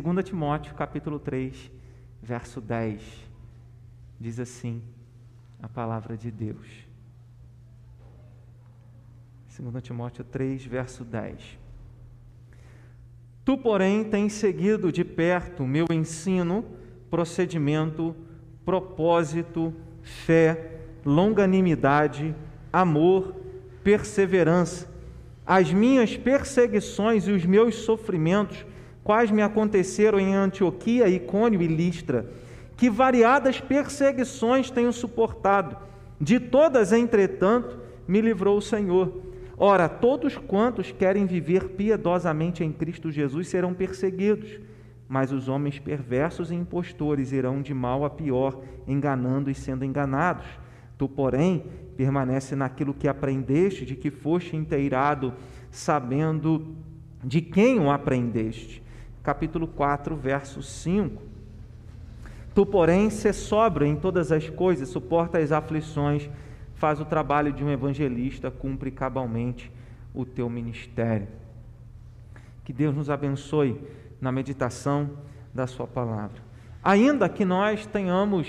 2 Timóteo, capítulo 3, verso 10, diz assim a palavra de Deus. 2 Timóteo 3, verso 10. Tu, porém, tens seguido de perto meu ensino, procedimento, propósito, fé, longanimidade, amor, perseverança. As minhas perseguições e os meus sofrimentos, quais me aconteceram em Antioquia, Icônio e Listra, que variadas perseguições tenho suportado. De todas, entretanto, me livrou o Senhor. Ora, todos quantos querem viver piedosamente em Cristo Jesus serão perseguidos, mas os homens perversos e impostores irão de mal a pior, enganando e sendo enganados. Tu, porém, permanece naquilo que aprendeste, de que foste inteirado, sabendo de quem o aprendeste. Capítulo 4, verso 5. Tu, porém, se sóbrio em todas as coisas, suporta as aflições, faz o trabalho de um evangelista, cumpre cabalmente o teu ministério. Que Deus nos abençoe na meditação da Sua palavra. Ainda que nós tenhamos,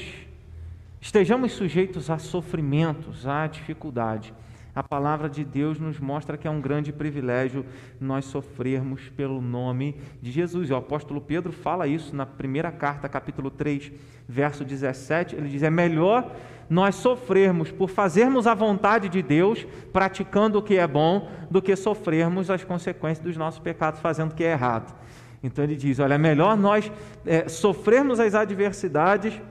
estejamos sujeitos a sofrimentos, a dificuldade, a palavra de Deus nos mostra que é um grande privilégio nós sofrermos pelo nome de Jesus. O apóstolo Pedro fala isso na primeira carta, capítulo 3, verso 17. Ele diz: É melhor nós sofrermos por fazermos a vontade de Deus, praticando o que é bom, do que sofrermos as consequências dos nossos pecados, fazendo o que é errado. Então ele diz: olha, é melhor nós é, sofrermos as adversidades,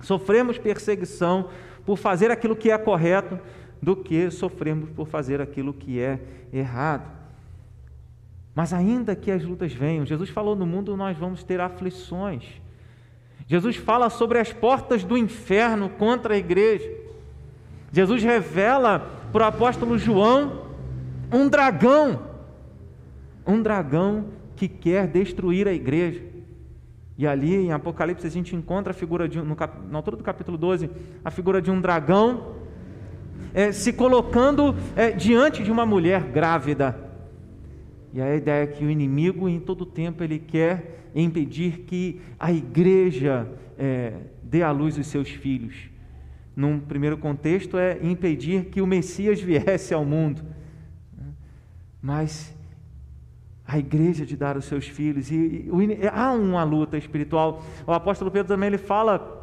sofrermos perseguição por fazer aquilo que é correto, do que sofrermos por fazer aquilo que é errado. Mas ainda que as lutas venham, Jesus falou: no mundo nós vamos ter aflições. Jesus fala sobre as portas do inferno contra a igreja. Jesus revela para o apóstolo João um dragão, um dragão que quer destruir a igreja. E ali em Apocalipse a gente encontra a figura de, no, na altura do capítulo 12, a figura de um dragão é, se colocando é, diante de uma mulher grávida. E a ideia é que o inimigo, em todo tempo, ele quer impedir que a igreja é, dê à luz os seus filhos. Num primeiro contexto, é impedir que o Messias viesse ao mundo. Mas a igreja de dar os seus filhos, e, e, há uma luta espiritual. O apóstolo Pedro também ele fala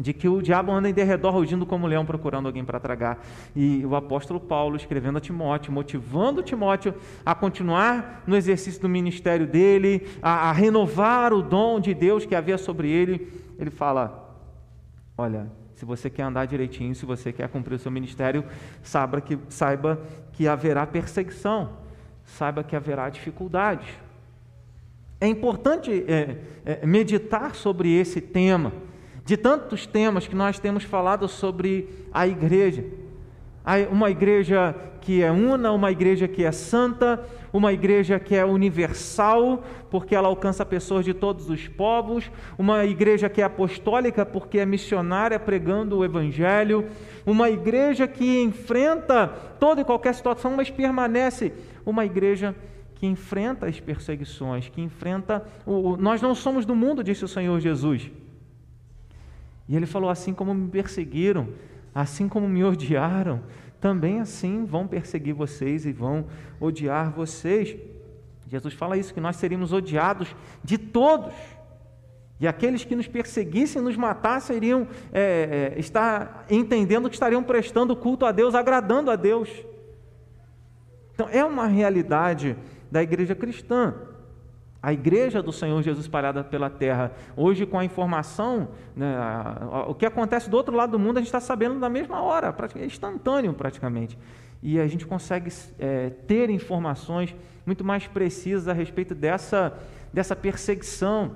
de que o diabo anda em derredor rugindo como leão procurando alguém para tragar. E o apóstolo Paulo escrevendo a Timóteo, motivando Timóteo a continuar no exercício do ministério dele, a, a renovar o dom de Deus que havia sobre ele, ele fala: Olha, se você quer andar direitinho, se você quer cumprir o seu ministério, saiba que, saiba que haverá perseguição, saiba que haverá dificuldade. É importante é, é, meditar sobre esse tema de tantos temas que nós temos falado sobre a igreja. Uma igreja que é una, uma igreja que é santa, uma igreja que é universal, porque ela alcança pessoas de todos os povos, uma igreja que é apostólica, porque é missionária pregando o evangelho, uma igreja que enfrenta toda e qualquer situação, mas permanece uma igreja que enfrenta as perseguições, que enfrenta o nós não somos do mundo, disse o Senhor Jesus. E ele falou: assim como me perseguiram, assim como me odiaram, também assim vão perseguir vocês e vão odiar vocês. Jesus fala isso, que nós seríamos odiados de todos. E aqueles que nos perseguissem, nos matassem, iriam é, é, estar entendendo que estariam prestando culto a Deus, agradando a Deus. Então, é uma realidade da igreja cristã. A igreja do Senhor Jesus espalhada pela terra, hoje com a informação, né, o que acontece do outro lado do mundo, a gente está sabendo na mesma hora, é instantâneo praticamente. E a gente consegue é, ter informações muito mais precisas a respeito dessa, dessa perseguição,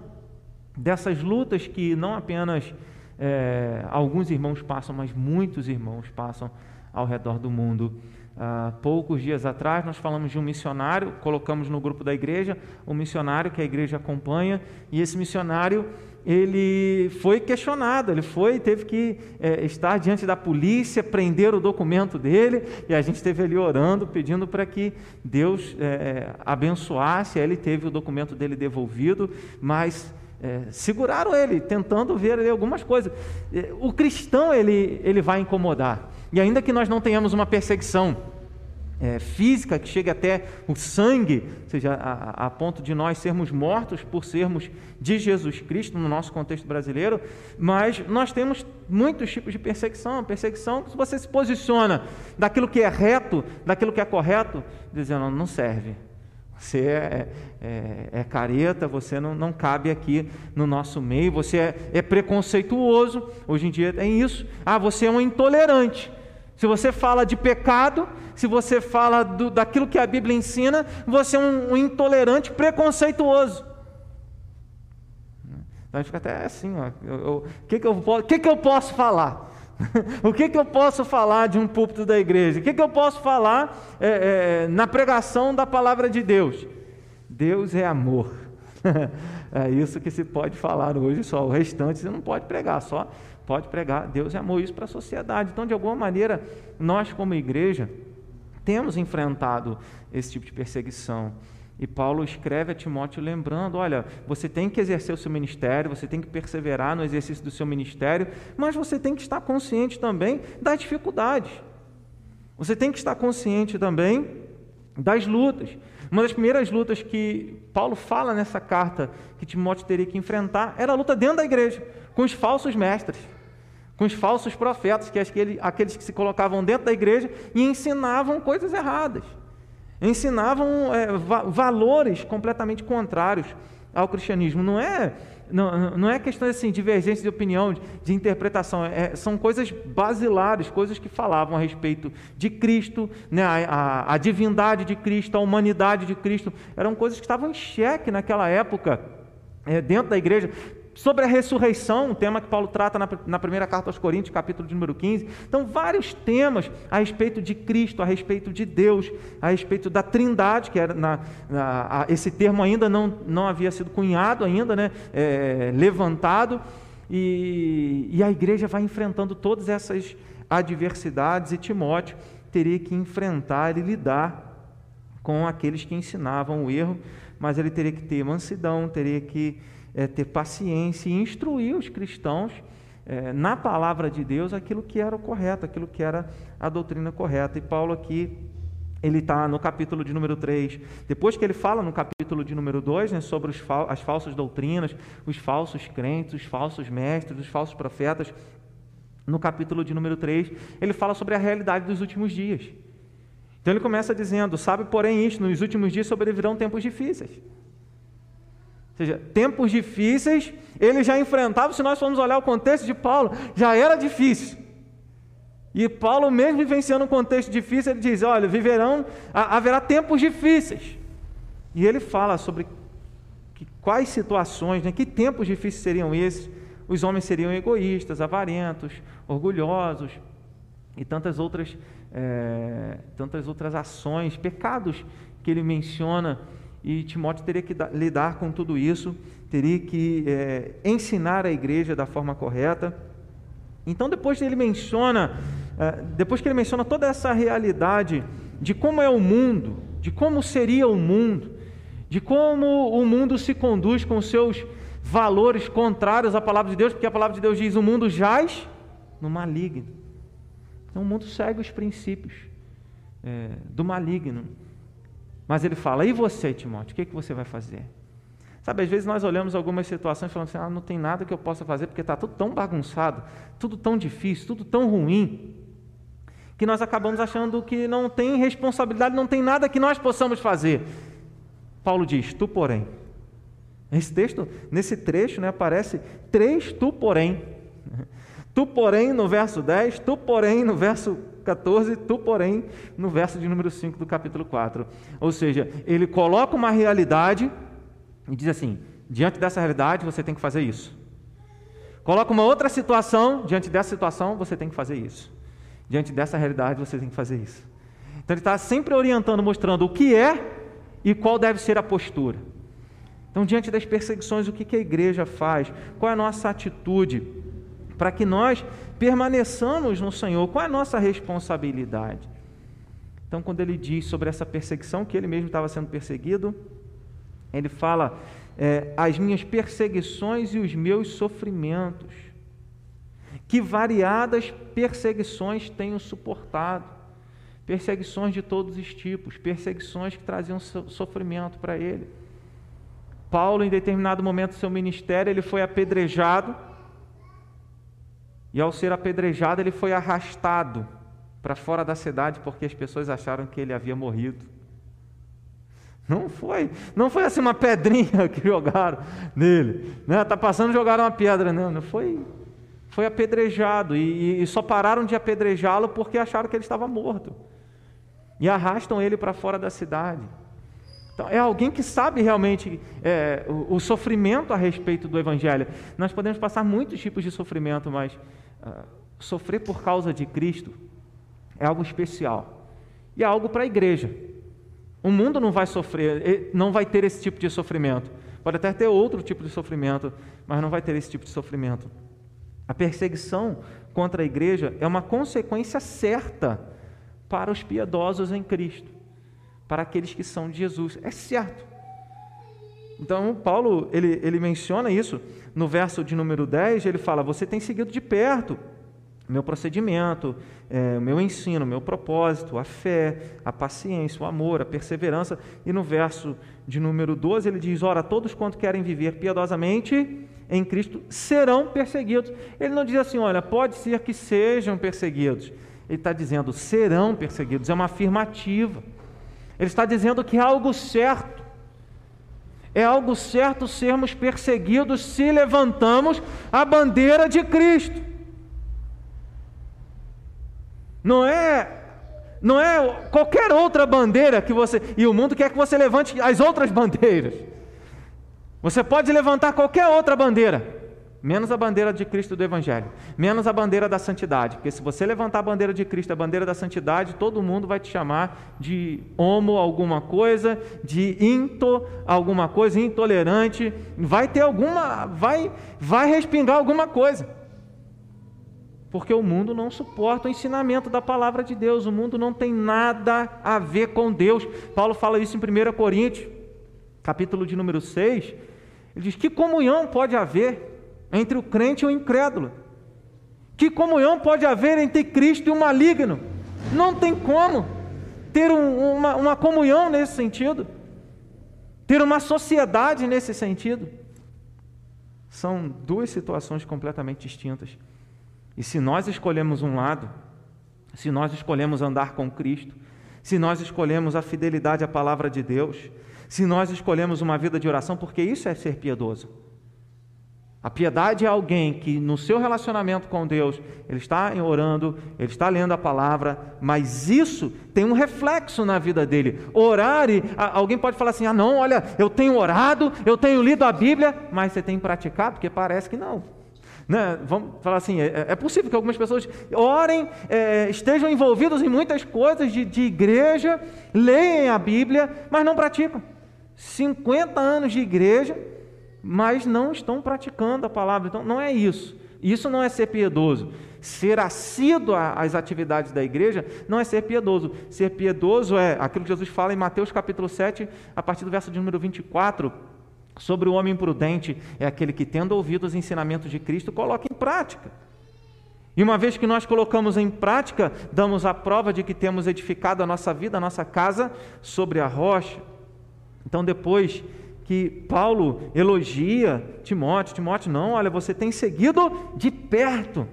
dessas lutas que não apenas é, alguns irmãos passam, mas muitos irmãos passam ao redor do mundo Há poucos dias atrás nós falamos de um missionário, colocamos no grupo da igreja um missionário que a igreja acompanha, e esse missionário ele foi questionado, ele foi, teve que é, estar diante da polícia, prender o documento dele, e a gente esteve ali orando, pedindo para que Deus é, abençoasse, ele teve o documento dele devolvido, mas é, seguraram ele, tentando ver ali algumas coisas. É, o cristão ele, ele vai incomodar, e ainda que nós não tenhamos uma perseguição, é, física que chegue até o sangue, ou seja, a, a, ponto de nós sermos mortos por sermos de Jesus Cristo no nosso contexto brasileiro, mas nós temos muitos tipos de perseguição. Perseguição que você se posiciona daquilo que é reto, daquilo que é correto, dizendo não serve. Você é, é, é careta, você não, não cabe aqui no nosso meio, você é, é preconceituoso. Hoje em dia tem isso. Ah, você é um intolerante. Se você fala de pecado, se você fala do, daquilo que a Bíblia ensina, você é um, um intolerante preconceituoso. Então fica até assim, o que, que, eu, que, que eu posso falar? o que, que eu posso falar de um púlpito da igreja? O que, que eu posso falar é, é, na pregação da palavra de Deus? Deus é amor. é isso que se pode falar hoje só. O restante você não pode pregar, só pode pregar. Deus é amor. Isso para a sociedade. Então, de alguma maneira, nós como igreja temos enfrentado esse tipo de perseguição. E Paulo escreve a Timóteo lembrando: olha, você tem que exercer o seu ministério, você tem que perseverar no exercício do seu ministério, mas você tem que estar consciente também das dificuldades. Você tem que estar consciente também das lutas. Uma das primeiras lutas que Paulo fala nessa carta que Timóteo teria que enfrentar era a luta dentro da igreja, com os falsos mestres com os falsos profetas, que é aqueles que se colocavam dentro da igreja e ensinavam coisas erradas, ensinavam é, valores completamente contrários ao cristianismo. Não é, não, não é questão assim, divergência de opinião, de, de interpretação, é, são coisas basilares, coisas que falavam a respeito de Cristo, né, a, a, a divindade de Cristo, a humanidade de Cristo, eram coisas que estavam em xeque naquela época. É, dentro da igreja, sobre a ressurreição, um tema que Paulo trata na, na, primeira carta aos Coríntios, capítulo número 15. Então, vários temas a respeito de Cristo, a respeito de Deus, a respeito da trindade, que era na, na, a, esse termo ainda não, não havia sido cunhado, ainda, né, é, levantado, e, e a igreja vai enfrentando todas essas adversidades, e Timóteo teria que enfrentar e lidar com aqueles que ensinavam o erro, mas ele teria que ter mansidão, teria que é, ter paciência e instruir os cristãos é, na palavra de Deus aquilo que era o correto, aquilo que era a doutrina correta. E Paulo aqui, ele está no capítulo de número 3, depois que ele fala no capítulo de número 2 né, sobre os, as falsas doutrinas, os falsos crentes, os falsos mestres, os falsos profetas, no capítulo de número 3, ele fala sobre a realidade dos últimos dias. Então ele começa dizendo: Sabe, porém, isto, nos últimos dias sobrevirão tempos difíceis. Ou seja, tempos difíceis, ele já enfrentava, se nós formos olhar o contexto de Paulo, já era difícil. E Paulo, mesmo vivenciando um contexto difícil, ele diz: olha, viverão, haverá tempos difíceis. E ele fala sobre que, quais situações, né, que tempos difíceis seriam esses. Os homens seriam egoístas, avarentos, orgulhosos e tantas outras, é, tantas outras ações, pecados que ele menciona e Timóteo teria que lidar com tudo isso, teria que é, ensinar a igreja da forma correta. Então, depois ele menciona, é, depois que ele menciona toda essa realidade de como é o mundo, de como seria o mundo, de como o mundo se conduz com seus valores contrários à palavra de Deus, porque a palavra de Deus diz: o mundo jaz no maligno. Então, o mundo segue os princípios é, do maligno. Mas ele fala: e você, Timóteo, o que, é que você vai fazer? Sabe, às vezes nós olhamos algumas situações e falamos assim: ah, não tem nada que eu possa fazer porque está tudo tão bagunçado, tudo tão difícil, tudo tão ruim, que nós acabamos achando que não tem responsabilidade, não tem nada que nós possamos fazer. Paulo diz: tu, porém. Esse texto, nesse trecho, né, aparece três tu, porém. Tu, porém, no verso 10, tu, porém, no verso 14, tu, porém, no verso de número 5 do capítulo 4. Ou seja, ele coloca uma realidade e diz assim: diante dessa realidade você tem que fazer isso. Coloca uma outra situação, diante dessa situação você tem que fazer isso. Diante dessa realidade você tem que fazer isso. Então ele está sempre orientando, mostrando o que é e qual deve ser a postura. Então, diante das perseguições, o que a igreja faz? Qual é a nossa atitude? Para que nós permaneçamos no Senhor, qual é a nossa responsabilidade? Então, quando ele diz sobre essa perseguição, que ele mesmo estava sendo perseguido, ele fala: é, as minhas perseguições e os meus sofrimentos. Que variadas perseguições tenho suportado. Perseguições de todos os tipos, perseguições que traziam sofrimento para ele. Paulo, em determinado momento do seu ministério, ele foi apedrejado, e ao ser apedrejado, ele foi arrastado para fora da cidade porque as pessoas acharam que ele havia morrido. Não foi, não foi assim uma pedrinha que jogaram nele, né? Tá passando jogaram uma pedra, não, não foi, foi apedrejado e, e só pararam de apedrejá-lo porque acharam que ele estava morto e arrastam ele para fora da cidade. Então, é alguém que sabe realmente é, o, o, sofrimento a respeito do Evangelho. Nós podemos passar muitos tipos de sofrimento, mas sofrer por causa de Cristo é algo especial e é algo para a igreja. O mundo não vai sofrer, não vai ter esse tipo de sofrimento. Pode até ter outro tipo de sofrimento, mas não vai ter esse tipo de sofrimento. A perseguição contra a igreja é uma consequência certa para os piedosos em Cristo, para aqueles que são de Jesus. É certo. Então, Paulo, ele, ele menciona isso no verso de número 10, ele fala: Você tem seguido de perto meu procedimento, é, o meu ensino, meu propósito, a fé, a paciência, o amor, a perseverança. E no verso de número 12 ele diz: Ora, todos quanto querem viver piedosamente em Cristo serão perseguidos. Ele não diz assim, olha, pode ser que sejam perseguidos. Ele está dizendo, serão perseguidos, é uma afirmativa. Ele está dizendo que é algo certo. É algo certo sermos perseguidos se levantamos a bandeira de Cristo. Não é não é qualquer outra bandeira que você e o mundo quer que você levante as outras bandeiras. Você pode levantar qualquer outra bandeira, menos a bandeira de Cristo do Evangelho, menos a bandeira da santidade, porque se você levantar a bandeira de Cristo, a bandeira da santidade, todo mundo vai te chamar de homo alguma coisa, de into alguma coisa, intolerante, vai ter alguma, vai, vai respingar alguma coisa. Porque o mundo não suporta o ensinamento da palavra de Deus, o mundo não tem nada a ver com Deus. Paulo fala isso em 1 Coríntios, capítulo de número 6. Ele diz: Que comunhão pode haver entre o crente e o incrédulo? Que comunhão pode haver entre Cristo e o maligno? Não tem como ter um, uma, uma comunhão nesse sentido, ter uma sociedade nesse sentido. São duas situações completamente distintas. E se nós escolhemos um lado, se nós escolhemos andar com Cristo, se nós escolhemos a fidelidade à palavra de Deus, se nós escolhemos uma vida de oração, porque isso é ser piedoso. A piedade é alguém que no seu relacionamento com Deus, ele está orando, ele está lendo a palavra, mas isso tem um reflexo na vida dele. Orar e alguém pode falar assim: "Ah, não, olha, eu tenho orado, eu tenho lido a Bíblia", mas você tem praticado porque parece que não. Né? Vamos falar assim: é, é, possível que algumas pessoas orem, é, estejam envolvidas em muitas coisas de, de igreja, leem a Bíblia, mas não praticam. 50 anos de igreja, mas não estão praticando a palavra. Então, não é isso. Isso não é ser piedoso. Ser assíduo às atividades da igreja não é ser piedoso. Ser piedoso é aquilo que Jesus fala em Mateus capítulo 7, a partir do verso de número 24 sobre o homem prudente é aquele que, tendo ouvido os ensinamentos de Cristo, coloca em prática. E uma vez que nós colocamos em prática, damos a prova de que temos edificado a nossa vida, a nossa casa sobre a rocha. Então, depois que Paulo elogia Timóteo, Timóteo, não, olha, você tem seguido de perto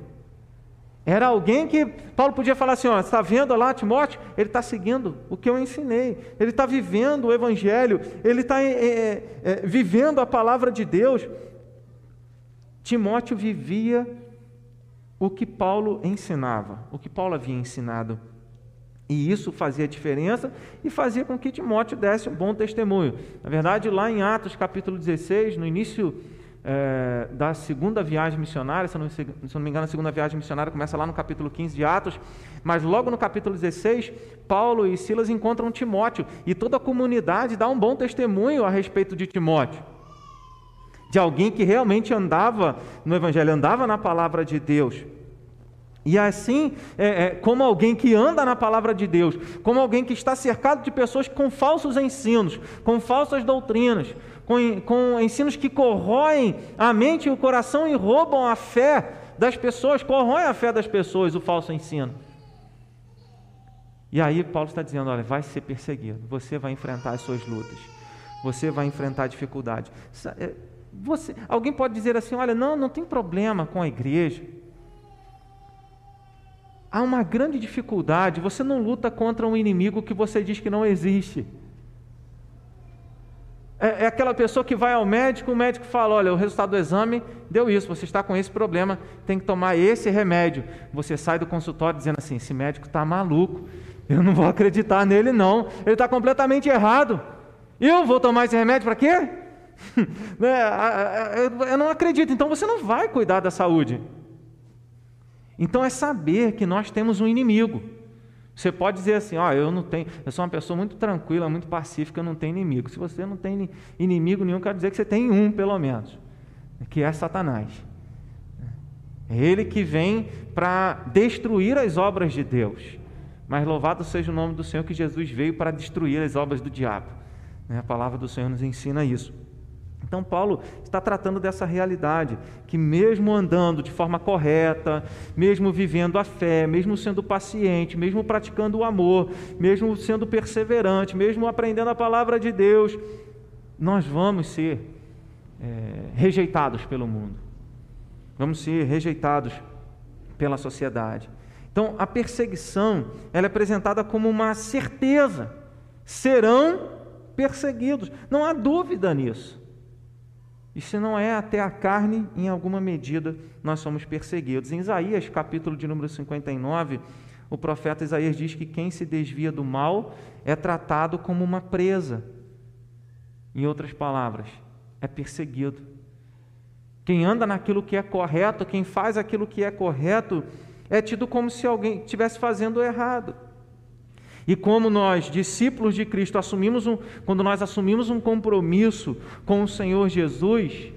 era alguém que Paulo podia falar assim: ó, está vendo lá Timóteo? Ele está seguindo o que eu ensinei, ele está vivendo o Evangelho, ele está é, é, vivendo a palavra de Deus. Timóteo vivia o que Paulo ensinava, o que Paulo havia ensinado. E isso fazia diferença e fazia com que Timóteo desse um bom testemunho. Na verdade, lá em Atos capítulo 16, no início é, da segunda viagem missionária, se eu, não, se eu não me engano, a segunda viagem missionária começa lá no capítulo 15 de Atos, mas logo no capítulo 16, Paulo e Silas encontram Timóteo e toda a comunidade dá um bom testemunho a respeito de Timóteo. De alguém que realmente andava no Evangelho, andava na palavra de Deus. E assim, é, é, como alguém que anda na palavra de Deus, como alguém que está cercado de pessoas com falsos ensinos, com falsas doutrinas, com, com ensinos que corroem a mente e o coração e roubam a fé das pessoas, corroem a fé das pessoas, o falso ensino. E aí Paulo está dizendo: olha, vai ser perseguido, você vai enfrentar as suas lutas, você vai enfrentar dificuldades. É, você, alguém pode dizer assim: olha, não, não tem problema com a igreja há uma grande dificuldade. Você não luta contra um inimigo que você diz que não existe. É, é, aquela pessoa que vai ao médico, o médico fala: olha, o resultado do exame deu isso, você está com esse problema, tem que tomar esse remédio. Você sai do consultório dizendo assim: esse médico está maluco, eu não vou acreditar nele, não, ele está completamente errado. Eu vou tomar esse remédio para quê? Né, eu não acredito, então você não vai cuidar da saúde. Então é saber que nós temos um inimigo. Você pode dizer assim, ó, oh, eu não tenho, eu sou uma pessoa muito tranquila, muito pacífica, eu não tenho inimigo. Se você não tem inimigo nenhum, quer dizer que você tem um, pelo menos, que é Satanás. É ele que vem para destruir as obras de Deus. Mas louvado seja o nome do Senhor que Jesus veio para destruir as obras do diabo. Né, a palavra do Senhor nos ensina isso. Então, Paulo está tratando dessa realidade, que mesmo andando de forma correta, mesmo vivendo a fé, mesmo sendo paciente, mesmo praticando o amor, mesmo sendo perseverante, mesmo aprendendo a palavra de Deus, nós vamos ser é, rejeitados pelo mundo, vamos ser rejeitados pela sociedade. Então, a perseguição ela é apresentada como uma certeza: serão perseguidos, não há dúvida nisso. E se não é até a carne, em alguma medida nós somos perseguidos. Em Isaías, capítulo de número 59, o profeta Isaías diz que quem se desvia do mal é tratado como uma presa. Em outras palavras, é perseguido. Quem anda naquilo que é correto, quem faz aquilo que é correto, é tido como se alguém estivesse fazendo errado. E como nós, discípulos de Cristo, assumimos um, quando nós assumimos um compromisso com o Senhor Jesus,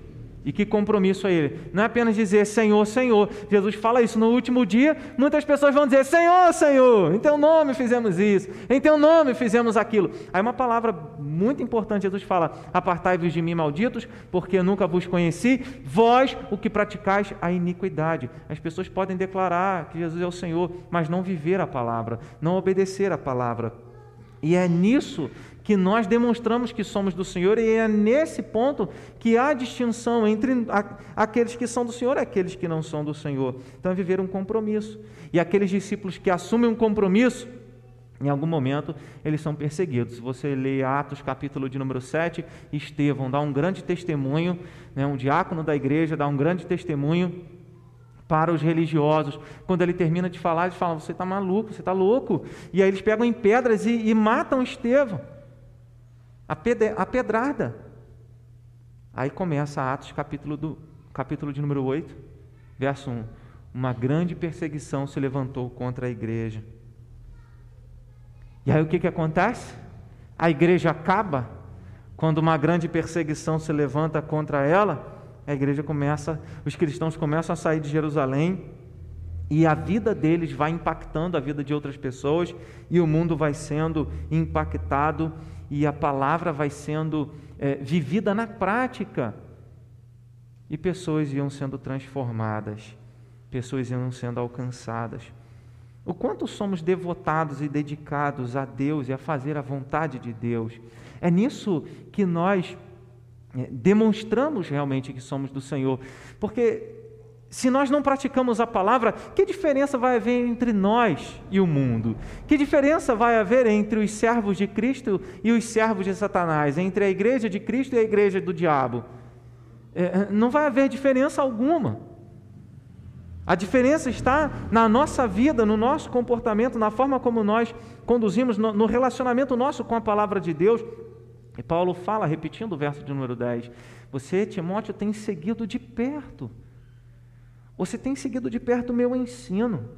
e que compromisso é ele? Não é apenas dizer Senhor, Senhor. Jesus fala isso no último dia, muitas pessoas vão dizer Senhor, Senhor, em teu nome fizemos isso, em teu nome fizemos aquilo. Aí uma palavra muito importante, Jesus fala: Apartai-vos de mim, malditos, porque nunca vos conheci, vós o que praticais a iniquidade. As pessoas podem declarar que Jesus é o Senhor, mas não viver a palavra, não obedecer a palavra. E é nisso que nós demonstramos que somos do Senhor, e é nesse ponto que há distinção entre aqueles que são do Senhor e aqueles que não são do Senhor. Então é viver um compromisso. E aqueles discípulos que assumem um compromisso, em algum momento eles são perseguidos. Se você lê Atos, capítulo de número 7, Estevão dá um grande testemunho, né, um diácono da igreja dá um grande testemunho para os religiosos. Quando ele termina de falar, eles falam: Você está maluco, você está louco. E aí eles pegam em pedras e, e matam Estevão. A, pedrada. Aí começa Atos, capítulo, do, capítulo de número 8, verso 1. Uma grande perseguição se levantou contra a igreja. E aí o que, que acontece? A igreja acaba quando uma grande perseguição se levanta contra ela. A igreja começa, os cristãos começam a sair de Jerusalém e a vida deles vai impactando a vida de outras pessoas e o mundo vai sendo impactado e a palavra vai sendo é, vivida na prática e pessoas iam sendo transformadas, pessoas iam sendo alcançadas. O quanto somos devotados e dedicados a Deus e a fazer a vontade de Deus. É nisso que nós é, demonstramos realmente que somos do Senhor. Porque se nós não praticamos a palavra, que diferença vai haver entre nós e o mundo? Que diferença vai haver entre os servos de Cristo e os servos de Satanás? Entre a igreja de Cristo e a igreja do diabo? É, não vai haver diferença alguma. A diferença está na nossa vida, no nosso comportamento, na forma como nós conduzimos, no relacionamento nosso com a palavra de Deus. E Paulo fala, repetindo o verso de número 10: Você, Timóteo, tem seguido de perto. Você tem seguido de perto o meu ensino,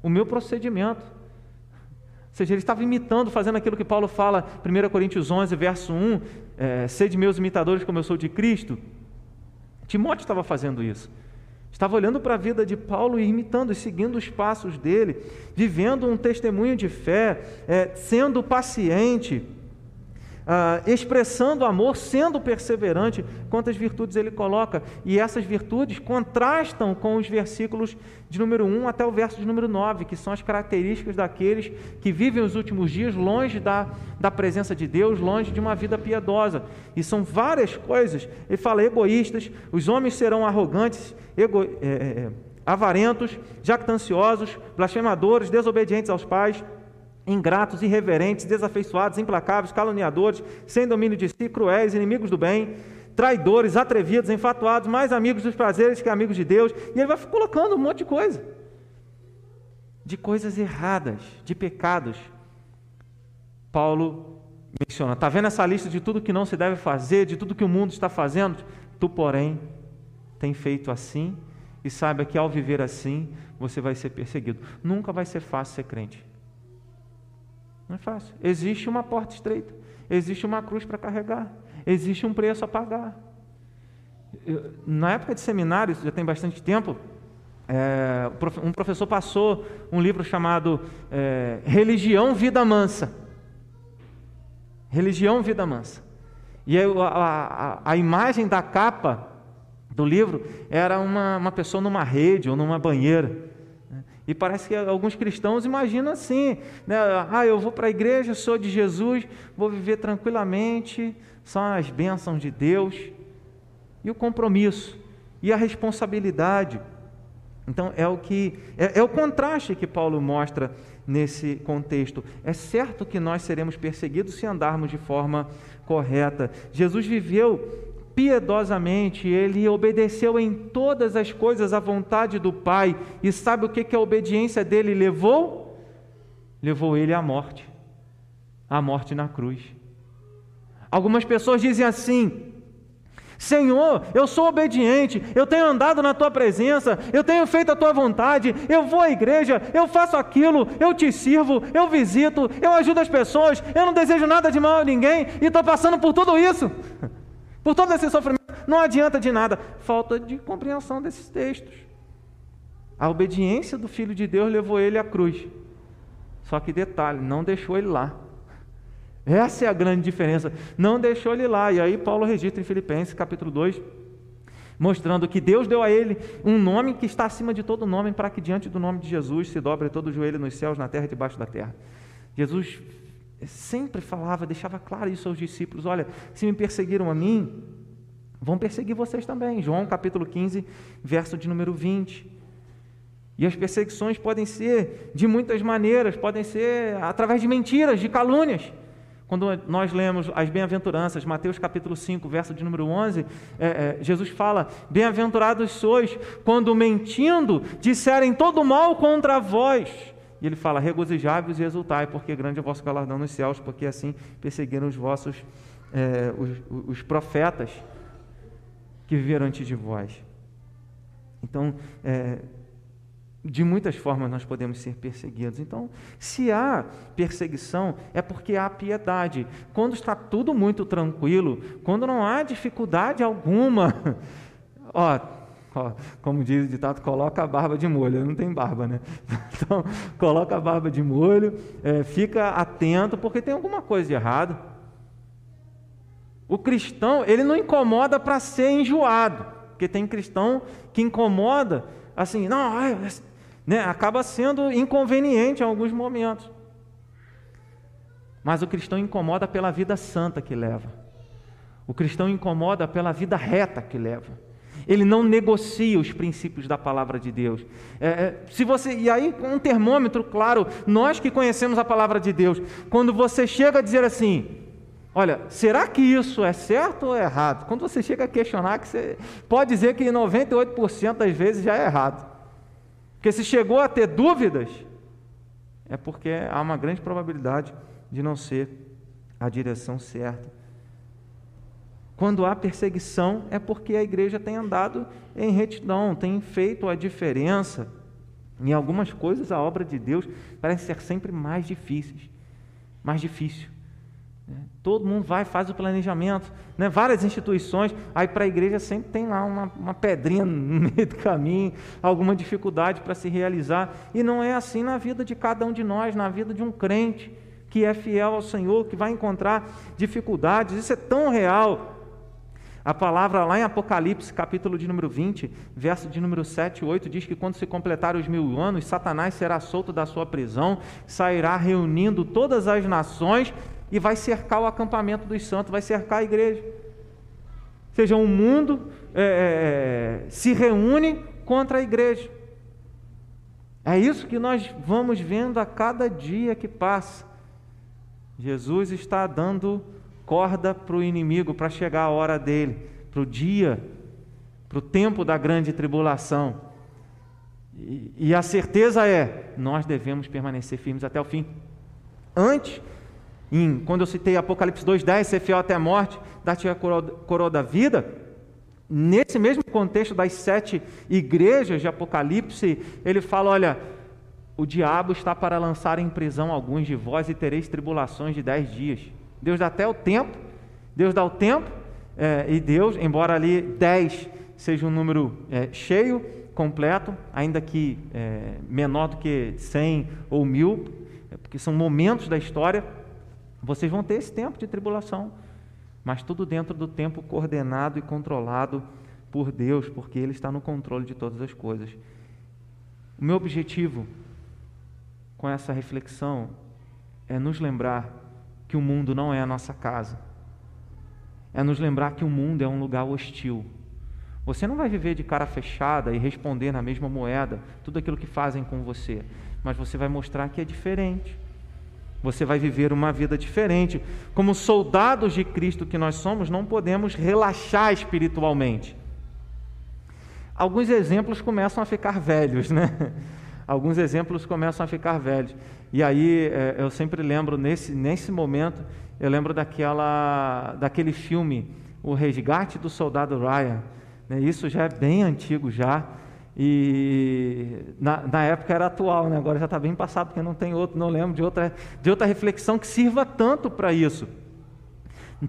o meu procedimento. Ou seja, ele estava imitando, fazendo aquilo que Paulo fala, 1 Coríntios 11, verso 1, é, sede meus imitadores como eu sou de Cristo. Timóteo estava fazendo isso. Estava olhando para a vida de Paulo e imitando e seguindo os passos dele, vivendo um testemunho de fé, é, sendo paciente, ah, expressando amor, sendo perseverante, quantas virtudes ele coloca. E essas virtudes contrastam com os versículos de número 1 até o verso de número 9, que são as características daqueles que vivem os últimos dias longe da, da presença de Deus, longe de uma vida piedosa. E são várias coisas. Ele fala egoístas, os homens serão arrogantes, ego, é, é, avarentos, jactanciosos, blasfemadores, desobedientes aos pais ingratos, irreverentes, desafeiçoados, implacáveis, caluniadores, sem domínio de si, cruéis, inimigos do bem, traidores, atrevidos, enfatuados, mais amigos dos prazeres que amigos de Deus. E ele vai colocando um monte de coisa. De coisas erradas, de pecados. Paulo menciona: está vendo essa lista de tudo que não se deve fazer, de tudo que o mundo está fazendo? Tu, porém, tem feito assim, e saiba que ao viver assim, você vai ser perseguido. Nunca vai ser fácil ser crente. Não é fácil. Existe uma porta estreita, existe uma cruz para carregar, existe um preço a pagar. Eu, na época de seminário, isso já tem bastante tempo, é, um professor passou um livro chamado é, Religião Vida Mansa. Religião Vida Mansa. E a, a, a, imagem da capa do livro era uma, uma pessoa numa rede ou numa banheira. E parece que alguns cristãos imaginam assim: né? ah, eu vou para a igreja, sou de Jesus, vou viver tranquilamente, são as bênçãos de Deus. E o compromisso, e a responsabilidade. Então, é o que é, é o contraste que Paulo mostra nesse contexto. É certo que nós seremos perseguidos se andarmos de forma correta. Jesus viveu piedosamente, ele obedeceu em todas as coisas à vontade do Pai. E sabe o que, que a obediência dele levou? Levou ele à morte à morte na cruz. Algumas pessoas dizem assim: Senhor, eu sou obediente, eu tenho andado na tua presença, eu tenho feito a tua vontade, eu vou à igreja, eu faço aquilo, eu te sirvo, eu visito, eu ajudo as pessoas, eu não desejo nada de mal a ninguém e estou passando por tudo isso. Por todo esse sofrimento, não adianta de nada. Falta de compreensão desses textos. A obediência do Filho de Deus levou ele à cruz. Só que detalhe, não deixou ele lá. Essa é a grande diferença. Não deixou ele lá. E aí Paulo registra em Filipenses capítulo 2, mostrando que Deus deu a ele um nome que está acima de todo nome, para que diante do nome de Jesus se dobre todo o joelho nos céus, na terra e debaixo da terra. Jesus sempre falava, deixava claro isso aos discípulos: olha, se me perseguiram a mim, vão perseguir vocês também. João capítulo 15, verso de número 20. E as perseguições podem ser de muitas maneiras, podem ser através de mentiras, de calúnias. Quando nós lemos as bem-aventuranças, Mateus capítulo 5, verso de número 11, é, é, Jesus fala: Bem-aventurados sois quando mentindo disserem todo mal contra vós e ele fala: regozijai-vos e exultai, porque grande é o vosso galardão nos céus, porque assim perseguiram os vossos é, os, os, profetas que viveram antes de vós. Então, é, de muitas formas nós podemos ser perseguidos. Então, se há perseguição, é porque há piedade. Quando está tudo muito tranquilo, quando não há dificuldade alguma, ó, como diz o ditado, coloca a barba de molho. Não tem barba, né? Então, coloca a barba de molho, é, fica atento, porque tem alguma coisa de errado. O cristão, ele não incomoda para ser enjoado, porque tem cristão que incomoda, assim, não, né, acaba sendo inconveniente em alguns momentos. Mas o cristão incomoda pela vida santa que leva. O cristão incomoda pela vida reta que leva. Ele não negocia os princípios da palavra de Deus. É, é, se você e aí um termômetro, claro, nós que conhecemos a palavra de Deus, quando você chega a dizer assim, olha, será que isso é certo ou é errado? Quando você chega a questionar, que você pode dizer que 98% das vezes já é errado. Porque se chegou a ter dúvidas, é porque há uma grande probabilidade de não ser a direção certa. Quando há perseguição, é porque a igreja tem andado em retidão, tem feito a diferença. Em algumas coisas, a obra de Deus parece ser sempre mais difícil. Mais difícil. Né? Todo mundo vai, faz o planejamento, né? várias instituições, aí para a igreja sempre tem lá uma, uma pedrinha no meio do caminho, alguma dificuldade para se realizar. E não é assim na vida de cada um de nós, na vida de um crente que é fiel ao Senhor, que vai encontrar dificuldades. Isso é tão real. A palavra lá em Apocalipse, capítulo de número 20, verso de número 7 e 8, diz que quando se completar os mil anos, Satanás será solto da sua prisão, sairá reunindo todas as nações e vai cercar o acampamento dos santos, vai cercar a igreja. Ou seja, o mundo é, é, é se reúne contra a igreja. É isso que nós vamos vendo a cada dia que passa. Jesus está dando corda para o inimigo para chegar a hora dele, para o dia, para o tempo da grande tribulação. E, e, a certeza é: nós devemos permanecer firmes até o fim. Antes, em, quando eu citei Apocalipse 2,10, ser fiel até a morte, dar-te a coroa, coroa da vida, nesse mesmo contexto das sete igrejas de Apocalipse, ele fala: olha, o diabo está para lançar em prisão alguns de vós e tereis tribulações de dez dias. Deus dá até o tempo, Deus dá o tempo, é, e Deus, embora ali 10 seja um número é, cheio, completo, ainda que é, menor do que 100 ou mil, é, porque são momentos da história, vocês vão ter esse tempo de tribulação, mas tudo dentro do tempo coordenado e controlado por Deus, porque Ele está no controle de todas as coisas. O meu objetivo com essa reflexão é nos lembrar que o mundo não é a nossa casa. É nos lembrar que o mundo é um lugar hostil. Você não vai viver de cara fechada e responder na mesma moeda tudo aquilo que fazem com você, mas você vai mostrar que é diferente. Você vai viver uma vida diferente. Como soldados de Cristo que nós somos, não podemos relaxar espiritualmente. Alguns exemplos começam a ficar velhos, né? alguns exemplos começam a ficar velhos. E aí é, eu sempre lembro, nesse, nesse momento, eu lembro daquela, daquele filme, O Resgate do Soldado Ryan. Né? Isso já é bem antigo já. E na, na época era atual, né? agora já está bem passado, porque não tem outro, não lembro de outra, de outra reflexão que sirva tanto para isso.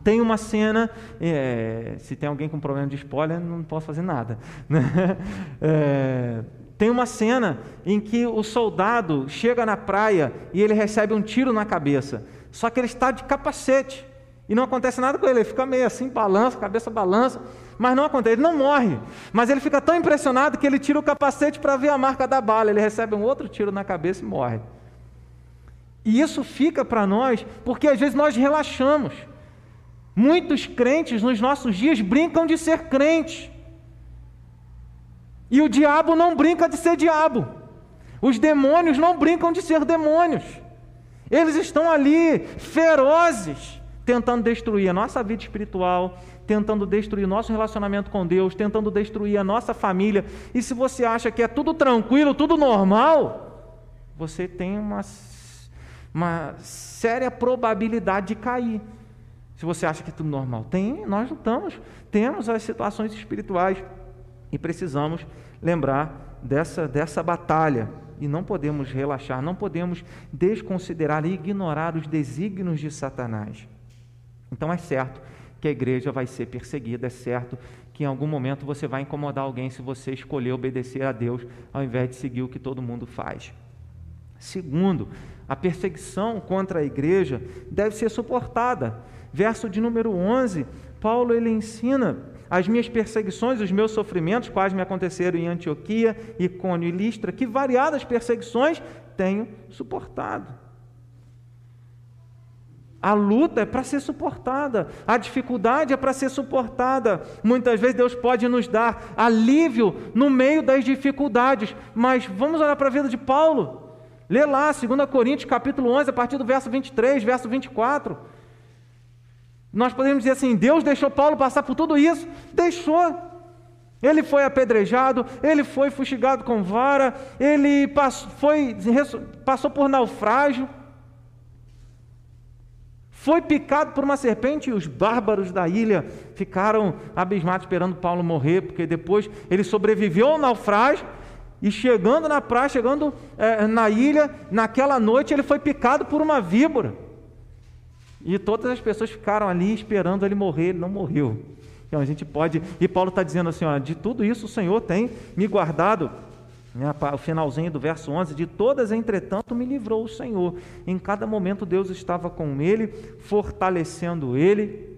Tem uma cena, é, se tem alguém com problema de spoiler, não posso fazer nada. Né? É, tem uma cena em que o soldado chega na praia e ele recebe um tiro na cabeça. Só que ele está de capacete. E não acontece nada com ele, ele fica meio assim, balança, cabeça balança, mas não acontece, ele não morre. Mas ele fica tão impressionado que ele tira o capacete para ver a marca da bala, ele recebe um outro tiro na cabeça e morre. E isso fica para nós, porque às vezes nós relaxamos. Muitos crentes nos nossos dias brincam de ser crentes. E o diabo não brinca de ser diabo. Os demônios não brincam de ser demônios. Eles estão ali ferozes, tentando destruir a nossa vida espiritual, tentando destruir nosso relacionamento com Deus, tentando destruir a nossa família. E se você acha que é tudo tranquilo, tudo normal, você tem uma, uma séria probabilidade de cair. Se você acha que é tudo normal, tem, nós não estamos, temos as situações espirituais e precisamos lembrar dessa, dessa batalha. E não podemos relaxar, não podemos desconsiderar e ignorar os desígnios de Satanás. Então é certo que a igreja vai ser perseguida, é certo que em algum momento você vai incomodar alguém se você escolher obedecer a Deus ao invés de seguir o que todo mundo faz. Segundo, a perseguição contra a igreja deve ser suportada. Verso de número 11, Paulo ele ensina as minhas perseguições, os meus sofrimentos, quais me aconteceram em Antioquia, Icônio e Listra, que variadas perseguições tenho suportado. A luta é para ser suportada, a dificuldade é para ser suportada. Muitas vezes Deus pode nos dar alívio no meio das dificuldades, mas vamos olhar para a vida de Paulo. Lê lá, 2 Coríntios capítulo 11, a partir do verso 23, verso 24. Nós podemos dizer assim: Deus deixou Paulo passar por tudo isso? Deixou. Ele foi apedrejado, ele foi fustigado com vara, ele passou, foi, passou por naufrágio, Foi picado por uma serpente e os bárbaros da ilha ficaram abismados esperando Paulo morrer, porque depois ele sobreviveu ao naufrágio e chegando na praia, chegando é, na ilha, naquela noite ele foi picado por uma víbora. E todas as pessoas ficaram ali esperando ele morrer, ele não morreu. Então a gente pode, e Paulo está dizendo assim: ó, de tudo isso o Senhor tem me guardado. Né, o finalzinho do verso 11: De todas, entretanto, me livrou o Senhor. Em cada momento Deus estava com ele, fortalecendo ele,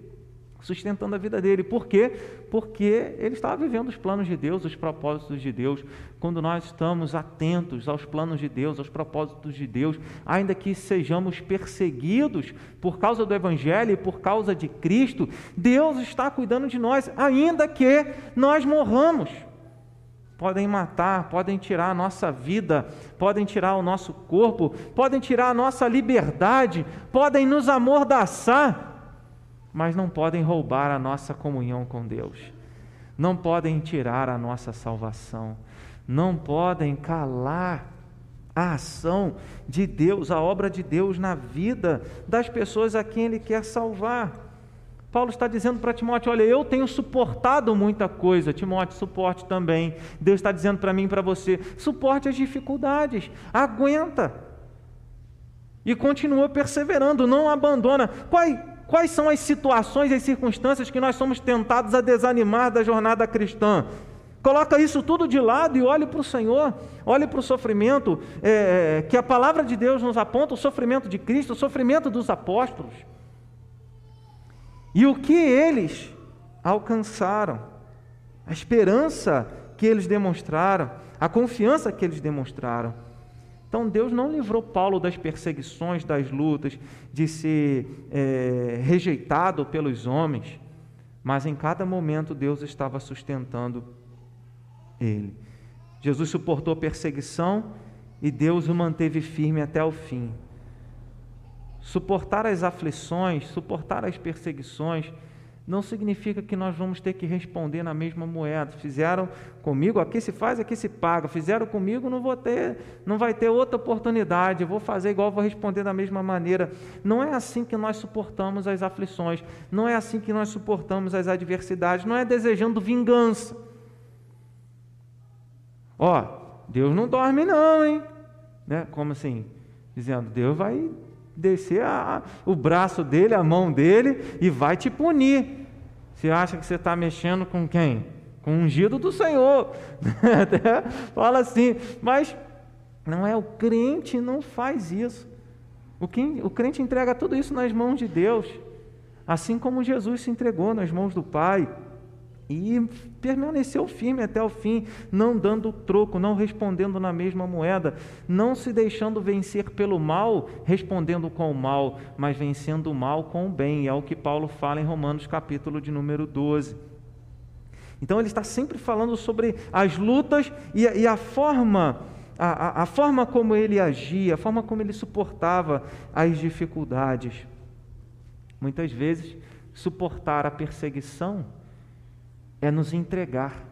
sustentando a vida dele. Por quê? Porque ele estava vivendo os planos de Deus, os propósitos de Deus. Quando nós estamos atentos aos planos de Deus, aos propósitos de Deus, ainda que sejamos perseguidos por causa do Evangelho e por causa de Cristo, Deus está cuidando de nós, ainda que nós morramos. Podem matar, podem tirar a nossa vida, podem tirar o nosso corpo, podem tirar a nossa liberdade, podem nos amordaçar, mas não podem roubar a nossa comunhão com Deus, não podem tirar a nossa salvação, não podem calar a ação de Deus, a obra de Deus na vida das pessoas a quem Ele quer salvar. Paulo está dizendo para Timóteo: Olha, eu tenho suportado muita coisa. Timóteo, suporte também. Deus está dizendo para mim e para você: suporte as dificuldades, aguenta. E continua perseverando, não abandona. Qual, Quais são as situações e as circunstâncias que nós somos tentados a desanimar da jornada cristã? Coloca isso tudo de lado e olhe para o Senhor, olhe para o sofrimento é, é, que a palavra de Deus nos aponta, o sofrimento de Cristo, o sofrimento dos apóstolos. E o que eles alcançaram, a esperança que eles demonstraram, a confiança que eles demonstraram. Então Deus não livrou Paulo das perseguições, das lutas, de ser é, rejeitado pelos homens, mas em cada momento Deus estava sustentando ele. Jesus suportou perseguição e Deus o manteve firme até o fim. Suportar as aflições, suportar as perseguições, não significa que nós vamos ter que responder na mesma moeda. Fizeram comigo, aqui se faz, aqui se paga. Fizeram comigo, não vou ter, não vai ter outra oportunidade. Eu vou fazer igual, vou responder da mesma maneira. Não é assim que nós suportamos as aflições. Não é assim que nós suportamos as adversidades. Não é desejando vingança. Ó, Deus não dorme não, hein? Né? Como assim? Dizendo, Deus vai descer a, o braço dele, a mão dele e vai te punir. Você acha que você está mexendo com quem? Com o ungido do Senhor. Fala assim, mas não é o crente não faz isso. O, que, o crente entrega tudo isso nas mãos de Deus, assim como Jesus se entregou nas mãos do Pai. E permaneceu firme até o fim, não dando troco, não respondendo na mesma moeda, não se deixando vencer pelo mal, respondendo com o mal, mas vencendo o mal com o bem. É o que Paulo fala em Romanos, capítulo de número 12. Então ele está sempre falando sobre as lutas e, e a forma, a, a, a forma como ele agia, a forma como ele suportava as dificuldades. Muitas vezes, suportar a perseguição é nos entregar.